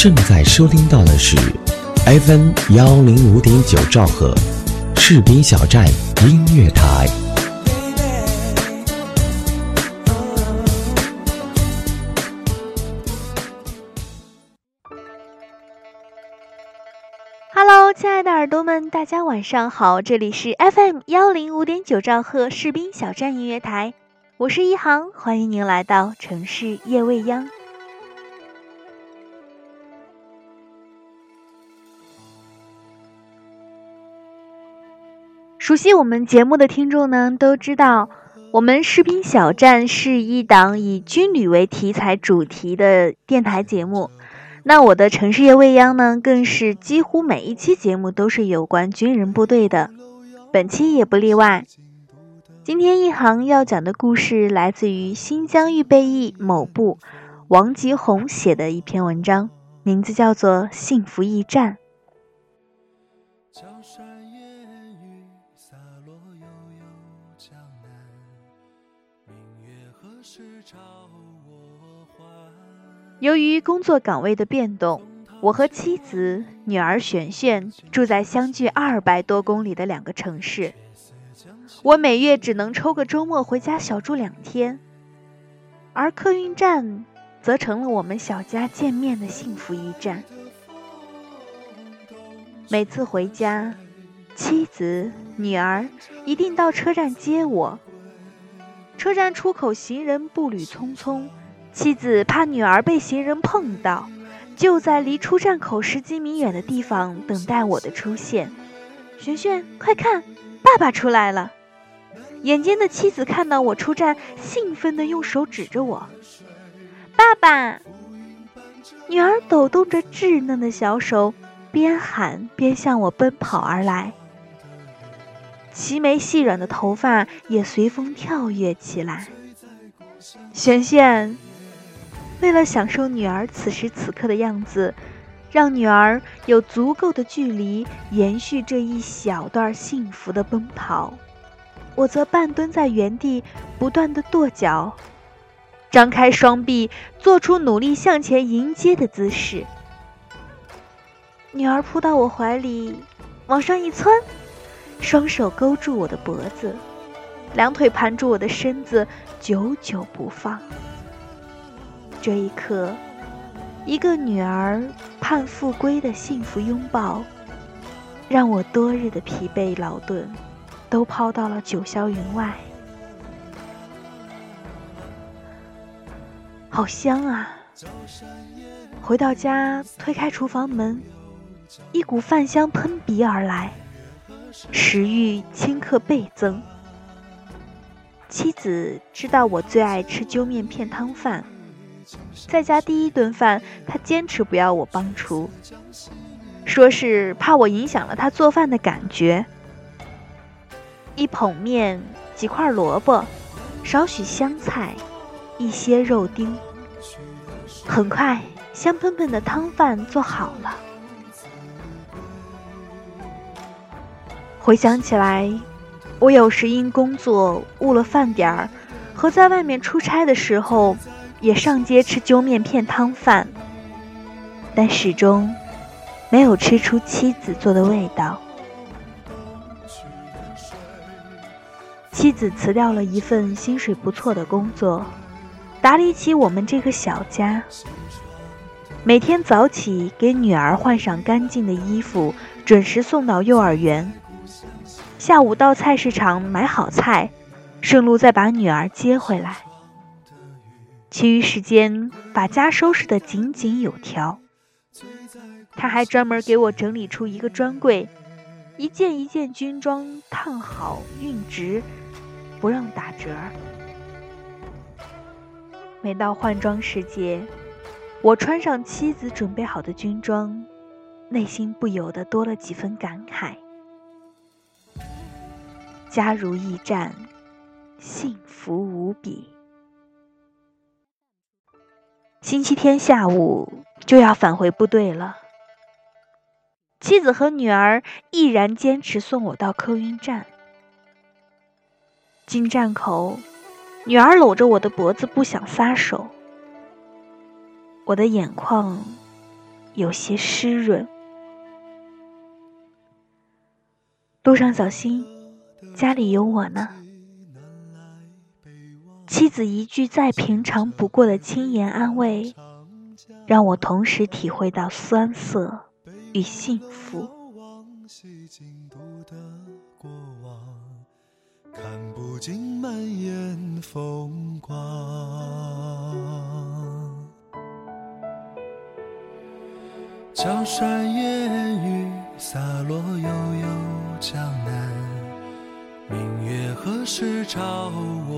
正在收听到的是 FM 幺零五点九兆赫士兵小站音乐台。Hello，亲爱的耳朵们，大家晚上好，这里是 FM 幺零五点九兆赫士兵小站音乐台，我是一航，欢迎您来到城市夜未央。熟悉我们节目的听众呢，都知道我们士兵小站是一档以军旅为题材主题的电台节目。那我的城市夜未央呢，更是几乎每一期节目都是有关军人部队的，本期也不例外。今天一行要讲的故事来自于新疆预备役某部王吉红写的一篇文章，名字叫做《幸福驿站》。由于工作岗位的变动，我和妻子、女儿璇璇住在相距二百多公里的两个城市。我每月只能抽个周末回家小住两天，而客运站则成了我们小家见面的幸福驿站。每次回家，妻子、女儿一定到车站接我。车站出口，行人步履匆匆。妻子怕女儿被行人碰到，就在离出站口十几米远的地方等待我的出现。璇璇，快看，爸爸出来了！眼尖的妻子看到我出站，兴奋地用手指着我：“爸爸！”女儿抖动着稚嫩的小手，边喊边向我奔跑而来，齐眉细软的头发也随风跳跃起来。璇璇。为了享受女儿此时此刻的样子，让女儿有足够的距离延续这一小段幸福的奔跑，我则半蹲在原地，不断的跺脚，张开双臂，做出努力向前迎接的姿势。女儿扑到我怀里，往上一窜，双手勾住我的脖子，两腿盘住我的身子，久久不放。这一刻，一个女儿盼复归的幸福拥抱，让我多日的疲惫劳顿都抛到了九霄云外。好香啊！回到家，推开厨房门，一股饭香喷鼻而来，食欲顷刻倍增。妻子知道我最爱吃揪面片汤饭。在家第一顿饭，他坚持不要我帮厨，说是怕我影响了他做饭的感觉。一捧面，几块萝卜，少许香菜，一些肉丁。很快，香喷喷的汤饭做好了。回想起来，我有时因工作误了饭点儿，和在外面出差的时候。也上街吃揪面片汤饭，但始终没有吃出妻子做的味道。妻子辞掉了一份薪水不错的工作，打理起我们这个小家。每天早起给女儿换上干净的衣服，准时送到幼儿园。下午到菜市场买好菜，顺路再把女儿接回来。其余时间把家收拾得井井有条，他还专门给我整理出一个专柜，一件一件军装烫好熨直，不让打折。每到换装时节，我穿上妻子准备好的军装，内心不由得多了几分感慨：家如驿站，幸福无比。星期天下午就要返回部队了，妻子和女儿毅然坚持送我到客运站。进站口，女儿搂着我的脖子不想撒手，我的眼眶有些湿润。路上小心，家里有我呢。妻子一句再平常不过的轻言安慰，让我同时体会到酸涩与幸福。看不尽满眼风光，江山烟雨洒落悠悠江南，明月何时照我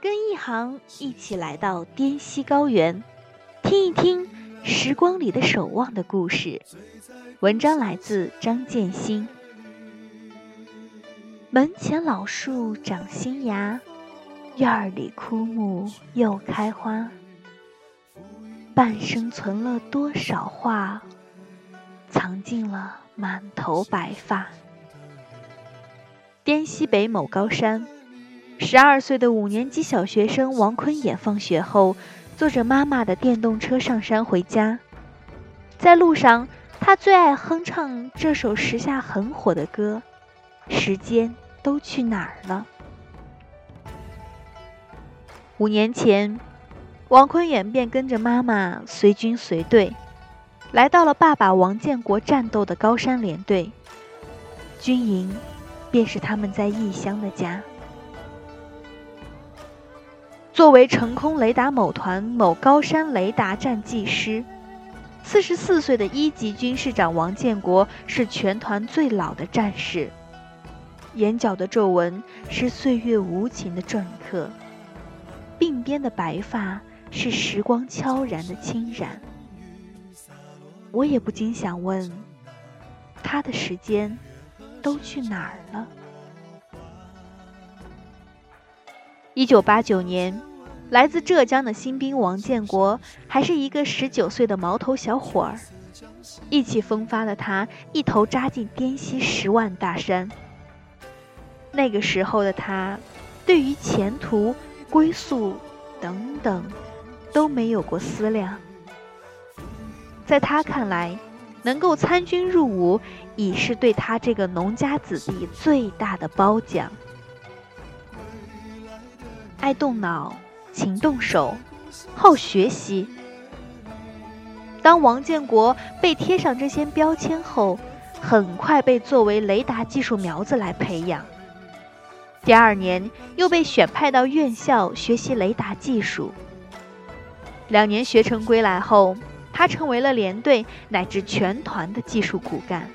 跟一行一起来到滇西高原，听一听时光里的守望的故事。文章来自张建新。门前老树长新芽，院儿里枯木又开花。半生存了多少话，藏进了满头白发。滇西北某高山，十二岁的五年级小学生王坤衍放学后，坐着妈妈的电动车上山回家。在路上，他最爱哼唱这首时下很火的歌《时间都去哪儿了》。五年前。王坤远便跟着妈妈随军随队，来到了爸爸王建国战斗的高山连队。军营，便是他们在异乡的家。作为成空雷达某团某高山雷达站技师，四十四岁的一级军士长王建国是全团最老的战士，眼角的皱纹是岁月无情的篆刻，鬓边的白发。是时光悄然的侵染，我也不禁想问：他的时间都去哪儿了？一九八九年，来自浙江的新兵王建国还是一个十九岁的毛头小伙儿，意气风发的他一头扎进滇西十万大山。那个时候的他，对于前途、归宿等等。都没有过思量，在他看来，能够参军入伍已是对他这个农家子弟最大的褒奖。爱动脑，勤动手，好学习。当王建国被贴上这些标签后，很快被作为雷达技术苗子来培养。第二年又被选派到院校学习雷达技术。两年学成归来后，他成为了连队乃至全团的技术骨干。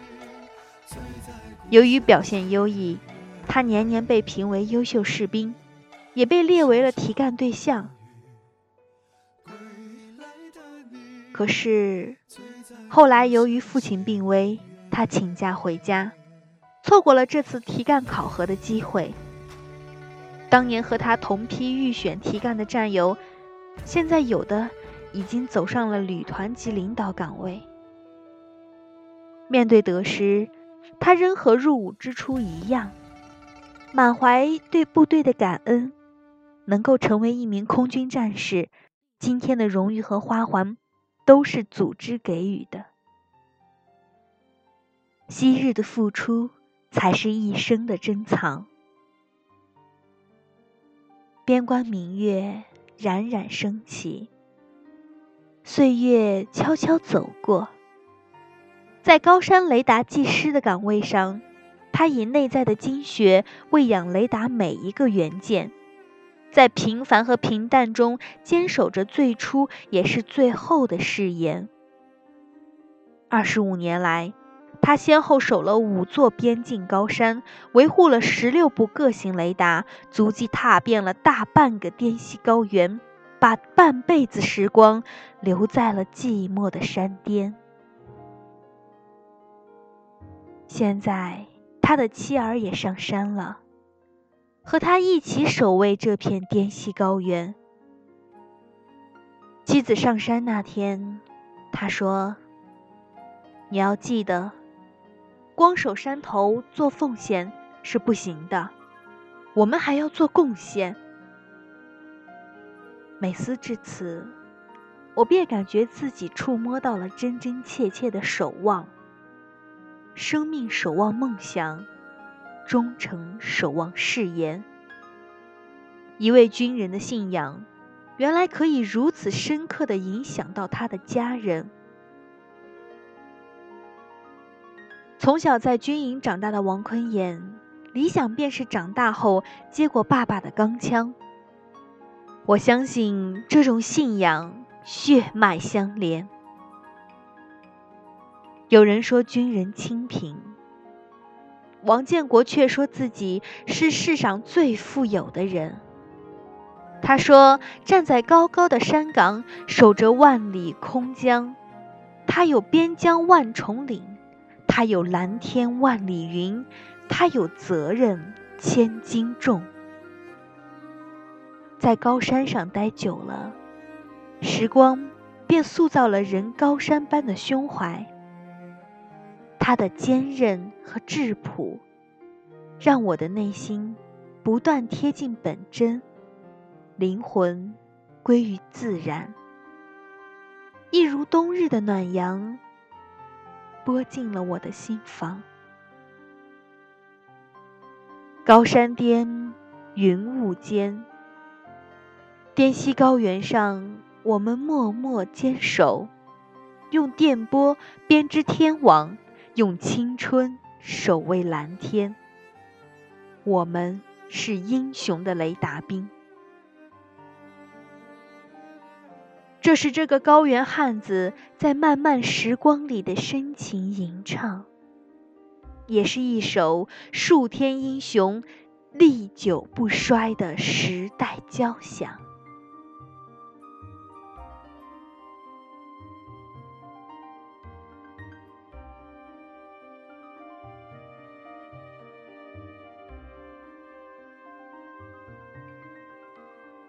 由于表现优异，他年年被评为优秀士兵，也被列为了提干对象。可是，后来由于父亲病危，他请假回家，错过了这次提干考核的机会。当年和他同批预选提干的战友。现在有的已经走上了旅团级领导岗位。面对得失，他仍和入伍之初一样，满怀对部队的感恩。能够成为一名空军战士，今天的荣誉和花环，都是组织给予的。昔日的付出，才是一生的珍藏。边关明月。冉冉升起，岁月悄悄走过。在高山雷达技师的岗位上，他以内在的精血喂养雷达每一个元件，在平凡和平淡中坚守着最初也是最后的誓言。二十五年来。他先后守了五座边境高山，维护了十六部各型雷达，足迹踏遍了大半个滇西高原，把半辈子时光留在了寂寞的山巅。现在他的妻儿也上山了，和他一起守卫这片滇西高原。妻子上山那天，他说：“你要记得，光守山头做奉献是不行的，我们还要做贡献。”每思至此，我便感觉自己触摸到了真真切切的守望。生命守望梦想，忠诚守望誓言。一位军人的信仰，原来可以如此深刻的影响到他的家人。从小在军营长大的王坤言，理想便是长大后接过爸爸的钢枪。我相信这种信仰血脉相连。有人说军人清贫，王建国却说自己是世上最富有的人。他说：“站在高高的山岗，守着万里空江，他有边疆万重岭，他有蓝天万里云，他有责任千斤重。”在高山上待久了，时光便塑造了人高山般的胸怀。他的坚韧和质朴，让我的内心不断贴近本真，灵魂归于自然，一如冬日的暖阳，拨进了我的心房。高山巅，云雾间。滇西高原上，我们默默坚守，用电波编织天网，用青春守卫蓝天。我们是英雄的雷达兵。这是这个高原汉子在漫漫时光里的深情吟唱，也是一首数天英雄、历久不衰的时代交响。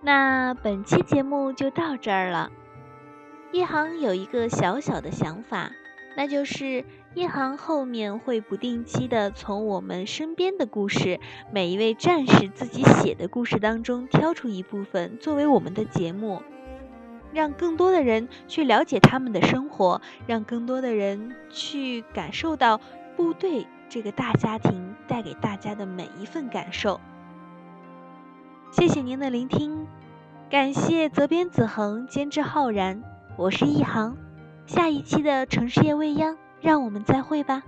那本期节目就到这儿了。一航有一个小小的想法，那就是一航后面会不定期的从我们身边的故事，每一位战士自己写的故事当中挑出一部分作为我们的节目，让更多的人去了解他们的生活，让更多的人去感受到部队这个大家庭带给大家的每一份感受。谢谢您的聆听，感谢责编子恒，监制浩然，我是一航，下一期的城市夜未央，让我们再会吧。